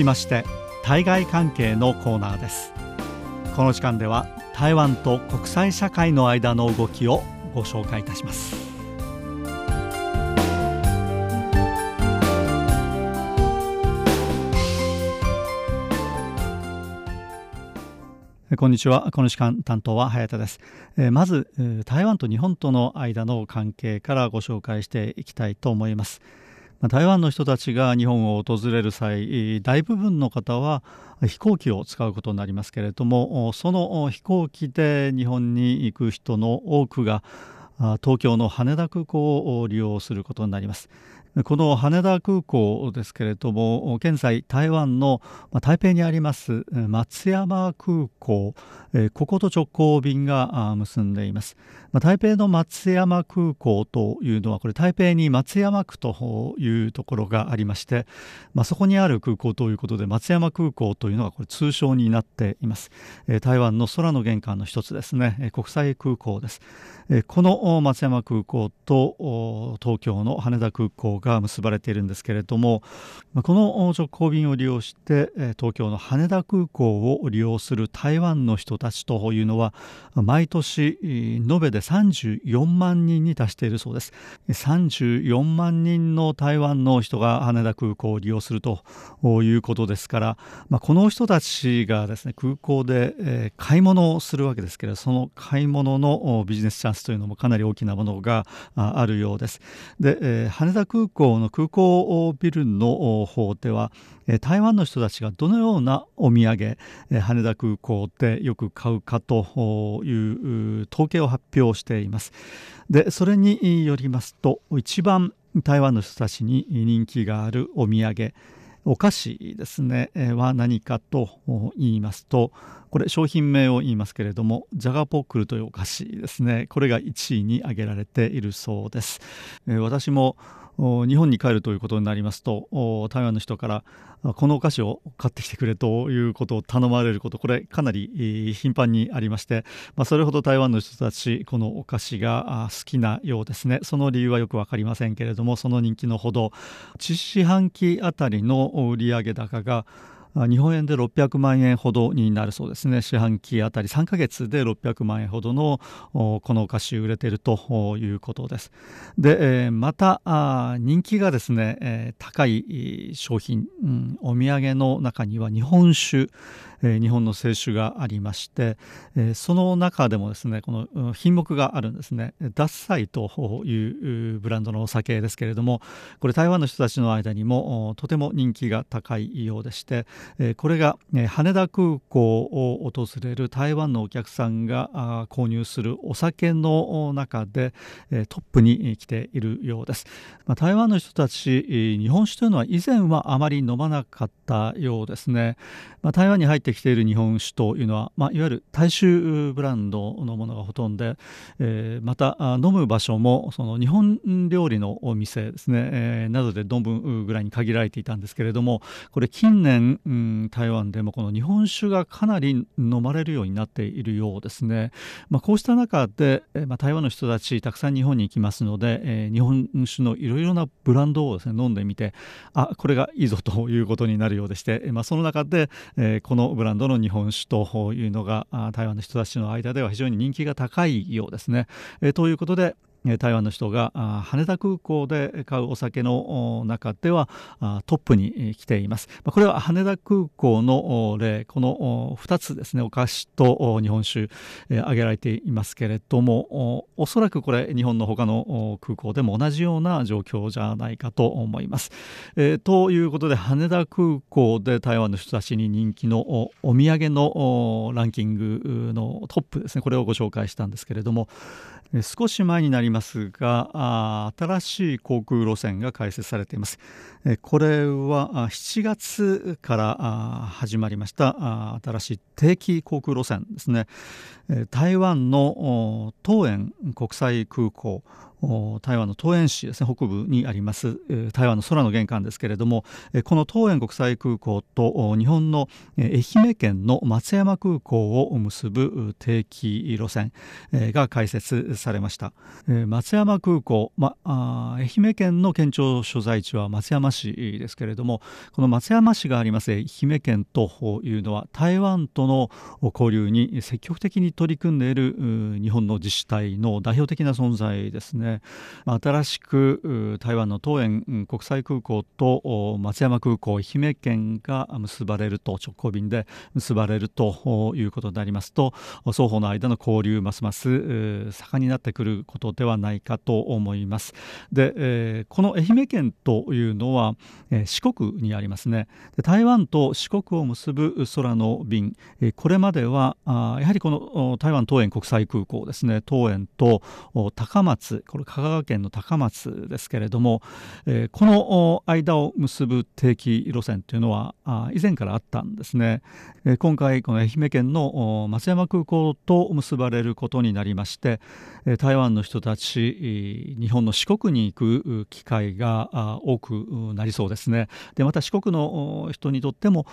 きまして対外関係のコーナーですこの時間では台湾と国際社会の間の動きをご紹介いたしますこんにちは。この時間担当は早田です。まず、台湾と日本との間の関係からご紹介していきたいと思います。台湾の人たちが日本を訪れる際大部分の方は飛行機を使うことになりますけれどもその飛行機で日本に行く人の多くが東京の羽田空港を利用することになります。この羽田空港ですけれども現在台湾の台北にあります松山空港ここと直行便が結んでいます。台北の松山空港というのはこれ台北に松山区というところがありまして、まあ、そこにある空港ということで松山空港というのがこれ通称になっています。台湾の空の玄関の一つですね。国際空港です。この松山空港と東京の羽田空港が結ばれているんですけれどもこの直行便を利用して東京の羽田空港を利用する台湾の人たちというのは毎年延べで34万人に達しているそうです。34万人の台湾の人が羽田空港を利用するということですから、まあ、この人たちがですね空港で買い物をするわけですけれどその買い物のビジネスチャンスというのもかなり大きなものがあるようです。で羽田空港の空港ビルの方では台湾の人たちがどのようなお土産羽田空港でよく買うかという統計を発表しています。でそれによりますと一番台湾の人たちに人気があるお土産お菓子ですねは何かと言いますとこれ商品名を言いますけれどもジャガポックルというお菓子ですね。これが1位に挙げられているそうです。私も日本に帰るということになりますと台湾の人からこのお菓子を買ってきてくれということを頼まれることこれかなり頻繁にありまして、まあ、それほど台湾の人たちこのお菓子が好きなようですね。その理由はよく分かりませんけれどもその人気のほど1四半期あたりの売上高が日本円で600万円ほどになるそうですね。四半期あたり3ヶ月で600万円ほどのこのお菓子売れているということです。でまた人気がですね高い商品、お土産の中には日本酒。え日本の清酒がありまして、えその中でもですねこの品目があるんですね。ダッサイというブランドのお酒ですけれどもこれ台湾の人たちの間にもとても人気が高いようでしてえこれが羽田空港を訪れる台湾のお客さんが購入するお酒の中でえトップに来ているようです。まあ台湾の人たち日本酒というのは以前はあまり飲まなかったようですね。まあ台湾に入っててきている日本酒というのは、まあ、いわゆる大衆ブランドのものがほとんどで、えー、また飲む場所もその日本料理のお店ですね、えー、などで飲むぐらいに限られていたんですけれどもこれ近年、うん、台湾でもこの日本酒がかなり飲まれるようになっているようですね、まあ、こうした中で、まあ、台湾の人たちたくさん日本に行きますので、えー、日本酒のいろいろなブランドをですね飲んでみてあこれがいいぞということになるようでして、まあ、その中で、えー、このブランドの日本酒というのが台湾の人たちの間では非常に人気が高いようですね。えということで台湾の人が羽田空港で買うお酒の中ではトップに来ています。これは羽田空港の例、この2つですね、お菓子と日本酒挙げられていますけれども、おそらくこれ日本の他の空港でも同じような状況じゃないかと思います。ということで羽田空港で台湾の人たちに人気のお土産のランキングのトップですね、これをご紹介したんですけれども、少し前になりますが新しい航空路線が開設されています。これは7月から始まりました新しい定期航空路線ですね。台湾の桃園国際空港。台湾の桃園市ですね北部にあります台湾の空の玄関ですけれどもこの桃園国際空港と日本の愛媛県の松山空港を結ぶ定期路線が開設されました。松山空港、ま、愛媛県の県庁所在地は松山市ですけれどもこの松山市があります愛媛県というのは台湾との交流に積極的に取り組んでいる日本の自治体の代表的な存在ですね。新しく台湾の桃園国際空港と松山空港愛媛県が結ばれると直行便で結ばれるということでありますと双方の間の交流ますます盛んになってくることではないかと思います。で、この愛媛県というのは、四国にありますね。台湾と四国を結ぶ空の便、これまではやはりこの台湾桃園国際空港ですね。桃園と高松これ香川県の高松ですけれども、えこの間を結ぶ定期路線というのはあ以前からあったんですね、え今回この愛媛県の松山空港と結ばれることになりましてえ台湾の人たち日本の四国に行く機会が多くなりそうですね。でまた四国の人にとっても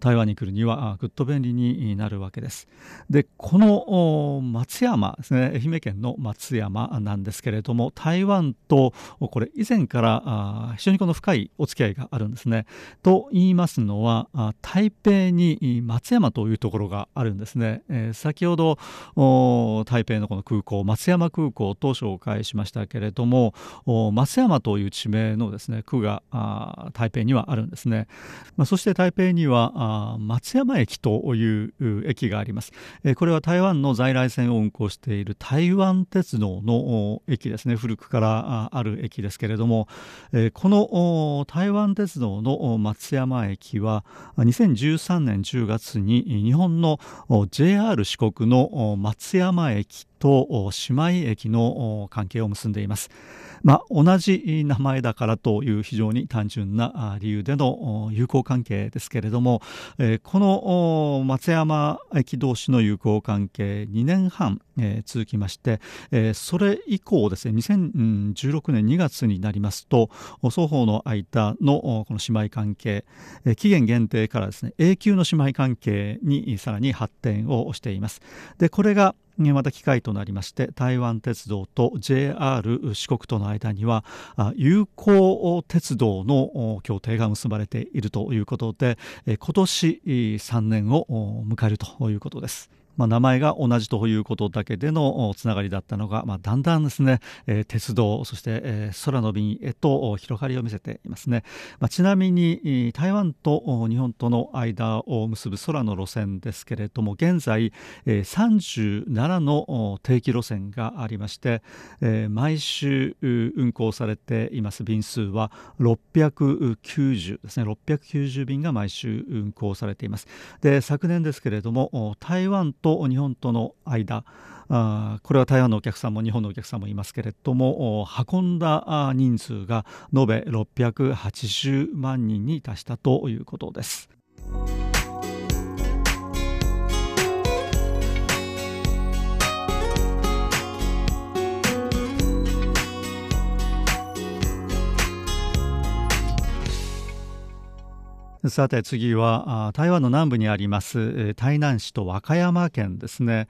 台湾に来るにはぐっと便利になるわけです。でこの松山ですね愛媛県の松山なんですけれども台湾とこれ以前から非常にこの深いお付き合いがあるんですね。と言いますのは台北に松山というところがあるんですね、えー、先ほど台北のこの空港松山空港と紹介しましたけれども松山という地名のですね区が台北にはあるんですね、まあ、そして台北には松山駅という駅があります、えー、これは台湾の在来線を運行している台湾鉄道の駅です。ね古くからある駅ですけれども、この台湾鉄道の松山駅は2013年10月に日本の JR 四国の松山駅と姉妹駅の関係を結んでいます。まあ、同じ名前だからという非常に単純な理由での友好関係ですけれども、この松山駅同士の友好関係2年半、続きまして、それ以降ですね2016年2月になりますと双方の間のこの姉妹関係、期限限定からですね永久の姉妹関係にさらに発展をしていますでこれがまた機会となりまして台湾鉄道と JR 四国との間には友好鉄道の協定が結ばれているということで今年3年を迎えるということです。まあ、名前が同じということだけでのつながりだったのが、まあ、だんだんですね、えー、鉄道そして、えー、空の便へと広がりを見せていますね、まあ、ちなみに台湾と日本との間を結ぶ空の路線ですけれども現在、えー、37の定期路線がありまして、えー、毎週運行されています。便数は690ですね。690便が毎週運行されています。で昨年ですけれども台湾と日本との間あこれは台湾のお客さんも日本のお客さんもいますけれども運んだ人数が延べ680万人に達したということです。さて次は台湾の南部にあります台南市と和歌山県ですね。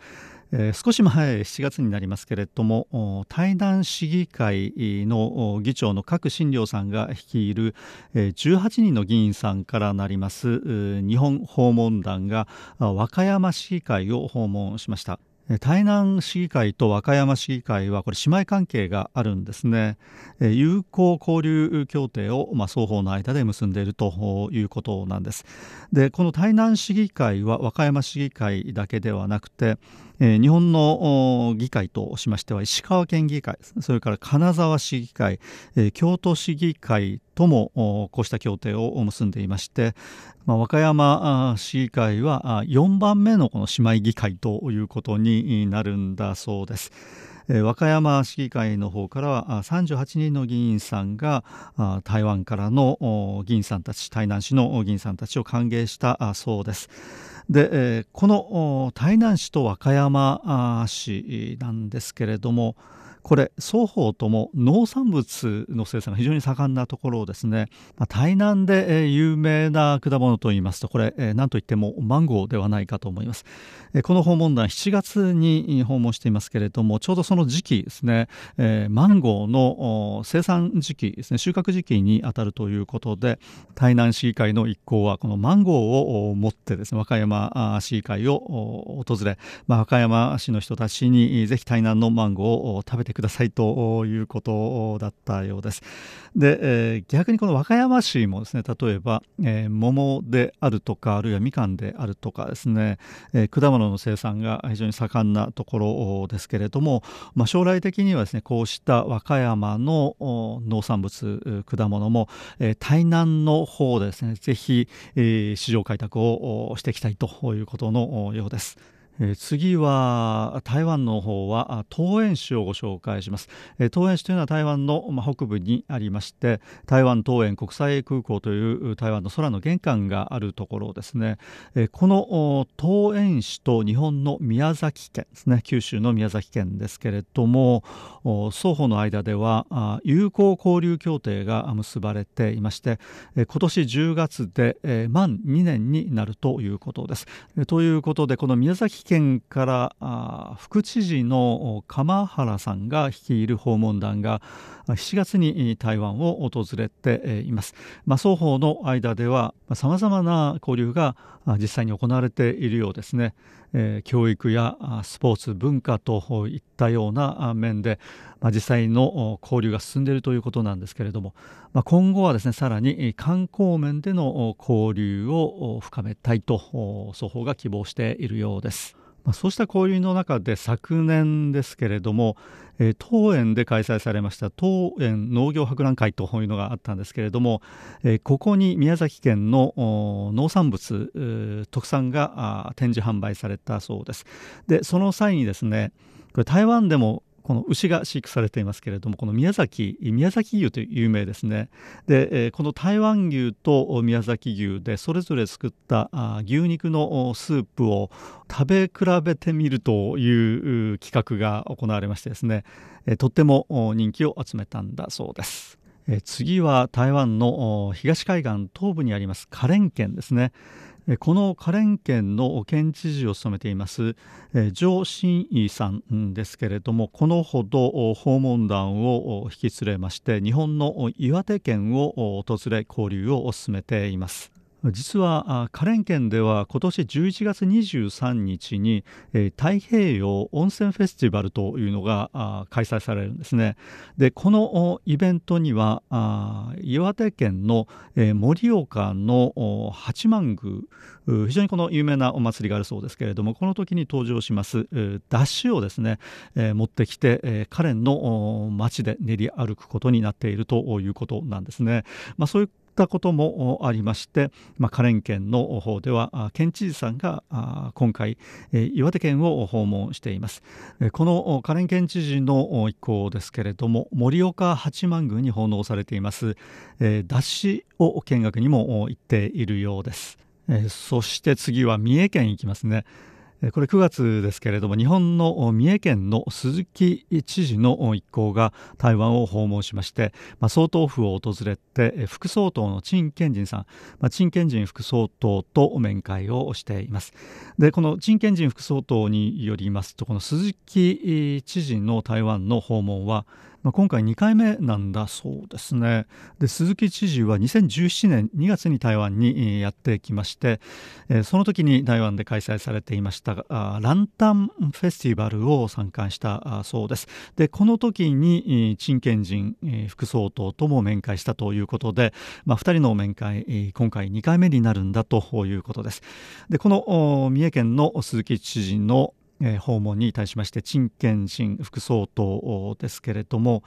えー、少し前7月になりますけれども台南市議会の議長の郭新良さんが率いる、18人の議員さんからなります日本訪問団が和歌山市議会を訪問しました。台南市議会と和歌山市議会はこれ姉妹関係があるんですね。友好交流協定を、ま、双方の間で結んでいるということなんです。でこの台南市議会は和歌山市議会だけではなくてえー、日本の議会としましては石川県議会それから金沢市議会、えー、京都市議会ともこうした協定を結んでいまして、まあ、和歌山市議会は4番目のこの姉妹議会ということになるんだそうです。和歌山市議会の方からは38人の議員さんが台湾からの議員さんたち台南市の議員さんたちを歓迎したそうです。で、この台南市と和歌山市なんですけれどもこれ双方とも農産物の生産が非常に盛んなところですね、まあ、台南で有名な果物といいますとこれ何といってもマンゴーではないかと思います。この訪問団7月に訪問していますけれどもちょうどその時期ですねマンゴーの生産時期ですね収穫時期にあたるということで台南市議会の一行はこのマンゴーを持ってですね和歌山市議会を訪れ、まあ、和歌山市の人たちにぜひ台南のマンゴーを食べてくださいということだったようです。で、えー、逆にこの和歌山市もですね例えば、えー、桃であるとかあるいはみかんであるとかですね、えー、果物の生産が非常に盛んなところですけれども、まあ、将来的にはですねこうした和歌山の農産物果物も、えー、台南の方でですねぜひ、えー、市場開拓をしていきたいということのようです。次は台湾の方は桃園市をご紹介します、桃園市というのは台湾の、北部にありまして台湾桃園国際空港という台湾の空の玄関があるところですね、この桃園市と日本の宮崎県ですね。九州の宮崎県ですけれども双方の間では友好交流協定が結ばれていまして今年10月で満2年になるということです。ということでこの宮崎県から副知事の鎌原さんが率いる訪問団が7月に台湾を訪れています、まあ、双方の間ではさまざまな交流が実際に行われているようですね、え、教育やスポーツ文化といったような面で、まあ、実際の交流が進んでいるということなんですけれども、ま、今後はですねさらに観光面での交流を深めたいと双方が希望しているようです。まあ、そうした交流の中で昨年ですけれども、えー、当園で開催されました当園農業博覧会というのがあったんですけれども、えー、ここに宮崎県の農産物特産が展示販売されたそうです。でその際にですねこれ台湾でもこの牛が飼育されていますけれどもこの宮崎宮崎牛という有名ですねで、この台湾牛と宮崎牛でそれぞれ作った牛肉のスープを食べ比べてみるという企画が行われましてですね、とっても人気を集めたんだそうです。次は台湾の東海岸東部にあります花蓮県ですねこの花蓮県の県知事を務めています上新義さんですけれどもこのほど訪問団を引き連れまして日本の岩手県を訪れ交流を進めています。実は花蓮県では今年11月23日に太平洋温泉フェスティバルというのが開催されるんですね。でこのイベントには岩手県の盛岡の八幡宮非常にこの有名なお祭りがあるそうですけれどもこの時に登場しますダッシュをですね持ってきて花蓮の街で練り歩くことになっているということなんですね、まあ、そういうったこともありまして、まあ、花蓮県の方では県知事さんが今回岩手県を訪問しています。この花蓮県知事の意向ですけれども盛岡八幡宮に奉納されています脱脂を見学にも行っているようです。そして次は三重県行きますね。これ9月ですけれども日本の三重県の鈴木知事の一行が台湾を訪問しまして、まあ、総統府を訪れて副総統の陳建仁さん、まあ、陳建仁副総統と面会をしています。でこの陳建仁副総統によりますとこの鈴木知事の台湾の訪問はまあ、今回2回目なんだそうですね。で鈴木知事は2017年2月に台湾にやってきまして、えその時に台湾で開催されていましたランタンフェスティバルを参観したそうです。でこの時に陳建仁副総統とも面会したということで、まあ、2人の面会今回2回目になるんだということです。でこの三重県の鈴木知事の訪問に対しまして陳建新副総統ですけれども、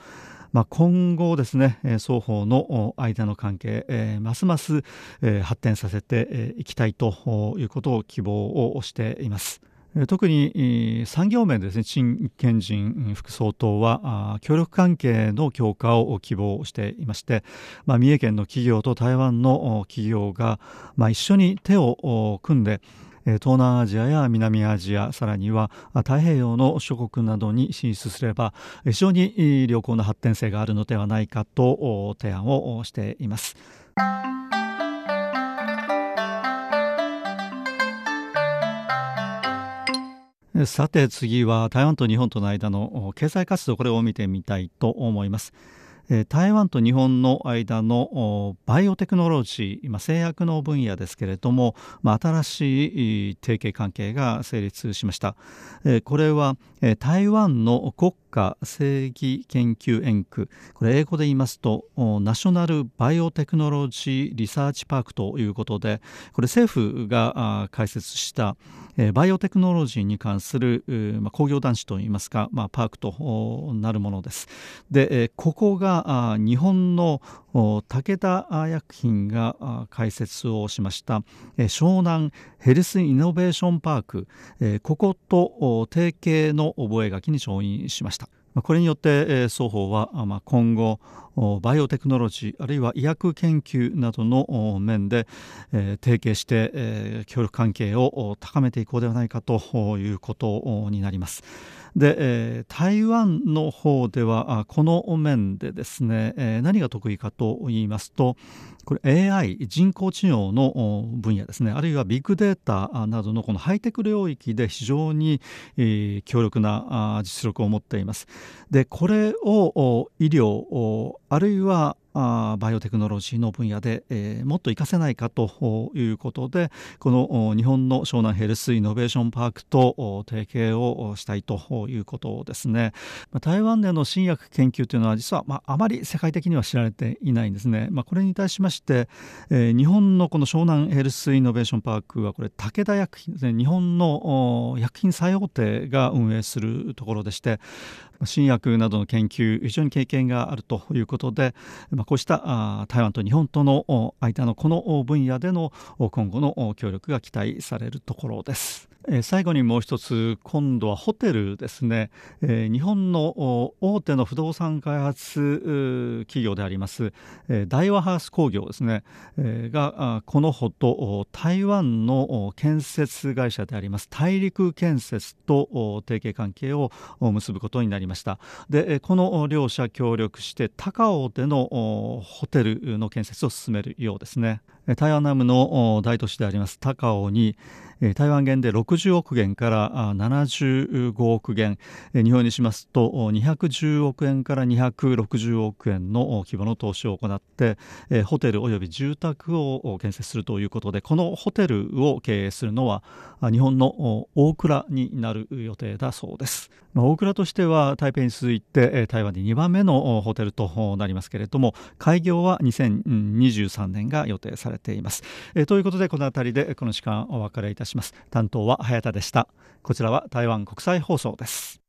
まあ、今後ですね双方の間の関係、え、ますます、え、発展させていきたいということを希望をしています。特に産業面でですね陳建仁副総統は協力関係の強化を希望していまして、まあ、三重県の企業と台湾の企業が、まあ、一緒に手を組んで東南アジアや南アジアさらには太平洋の諸国などに進出すれば非常に良好な発展性があるのではないかと提案をしています。さて次は台湾と日本との間の経済活動これを見てみたいと思います。台湾と日本の間のバイオテクノロジー、製薬の分野ですけれども、まあ新しい提携関係が成立しました。これは台湾の国家正義研究園区、これ英語で言いますと、ナショナルバイオテクノロジーリサーチパークということで、これ政府が開設したバイオテクノロジーに関する、工業団地といいますか、パークとなるものです。で、ここが日本の武田薬品が開設をしました湘南ヘルスイノベーションパーク、ここと提携の覚書に承認しました。これによって双方は今後バイオテクノロジーあるいは医薬研究などの面で提携して協力関係を高めていこうではないかということになります。で、台湾の方ではこの面でですね、何が得意かと言いますとこれ AI 人工知能の分野ですね。あるいはビッグデータなどのこのハイテク領域で非常に強力な実力を持っています。でこれを医療あるいはあバイオテクノロジーの分野で、えー、もっと活かせないかということでこの日本の湘南ヘルスイノベーションパークと提携をしたいということですね。台湾での新薬研究というのは実は、まあ、あまり世界的には知られていないんですね、まあ、これに対しまして、えー、日本のこの湘南ヘルスイノベーションパークはこれ武田薬品ですね。日本の薬品最大手が運営するところでして新薬などの研究非常に経験があるということで、まあ、こうした台湾と日本との間のこの分野での今後の協力が期待されるところです。最後にもう一つ今度はホテルですね、え日本の大手の不動産開発企業であります大和ハウス工業ですね。えがこのほど台湾の建設会社であります。大陸建設と提携関係を結ぶことになりました。でこの両社協力して高尾でのホテルの建設を進めるようですね。台湾南部の大都市であります高尾に台湾元で60億元から75億元日本にしますと210億円から260億円の規模の投資を行ってホテルおよび住宅を建設するということでこのホテルを経営するのは日本の大蔵になる予定だそうです。大蔵としては台北に続いて台湾で2番目のホテルとなりますけれども開業は2023年が予定されています。えということでこの辺りでこの時間お別れいたします。担当は早田でした。こちらは台湾国際放送です。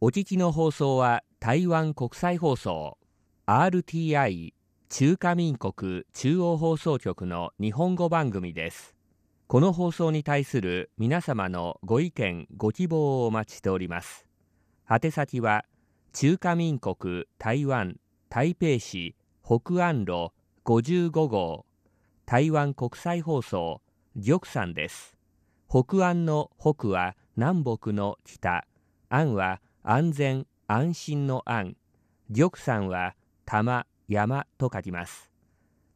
お聞きの放送は台湾国際放送 RTI 中華民国中央放送局の日本語番組です。この放送に対する皆様のご意見ご希望をお待ちしております。宛先は中華民国台湾台北市北安路55号台湾国際放送玉山です北安の北は南北の北安は安全安心の安玉山は玉山と書きます。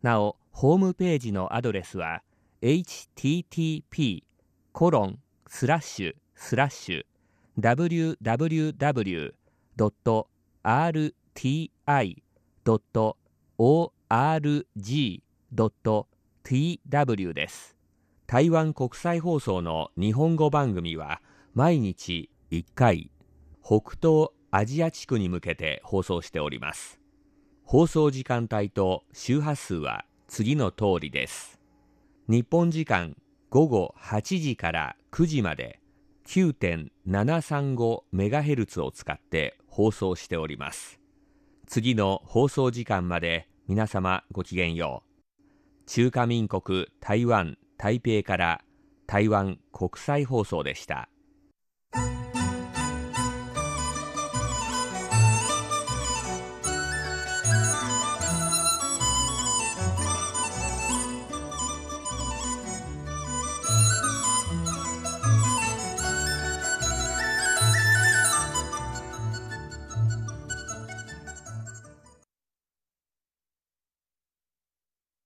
なお、ホームページのアドレスは http コロンスラッシュスラッシュ www rti.org.tw です。台湾国際放送の日本語番組は毎日1回北東アジア地区に向けて放送しております。放送時間帯と周波数は次の通りです。日本時間午後8時から9時まで 9.735MHz を使って放送しております。次の放送時間まで皆様ごきげんよう。中華民国台湾台北から台湾国際放送でした。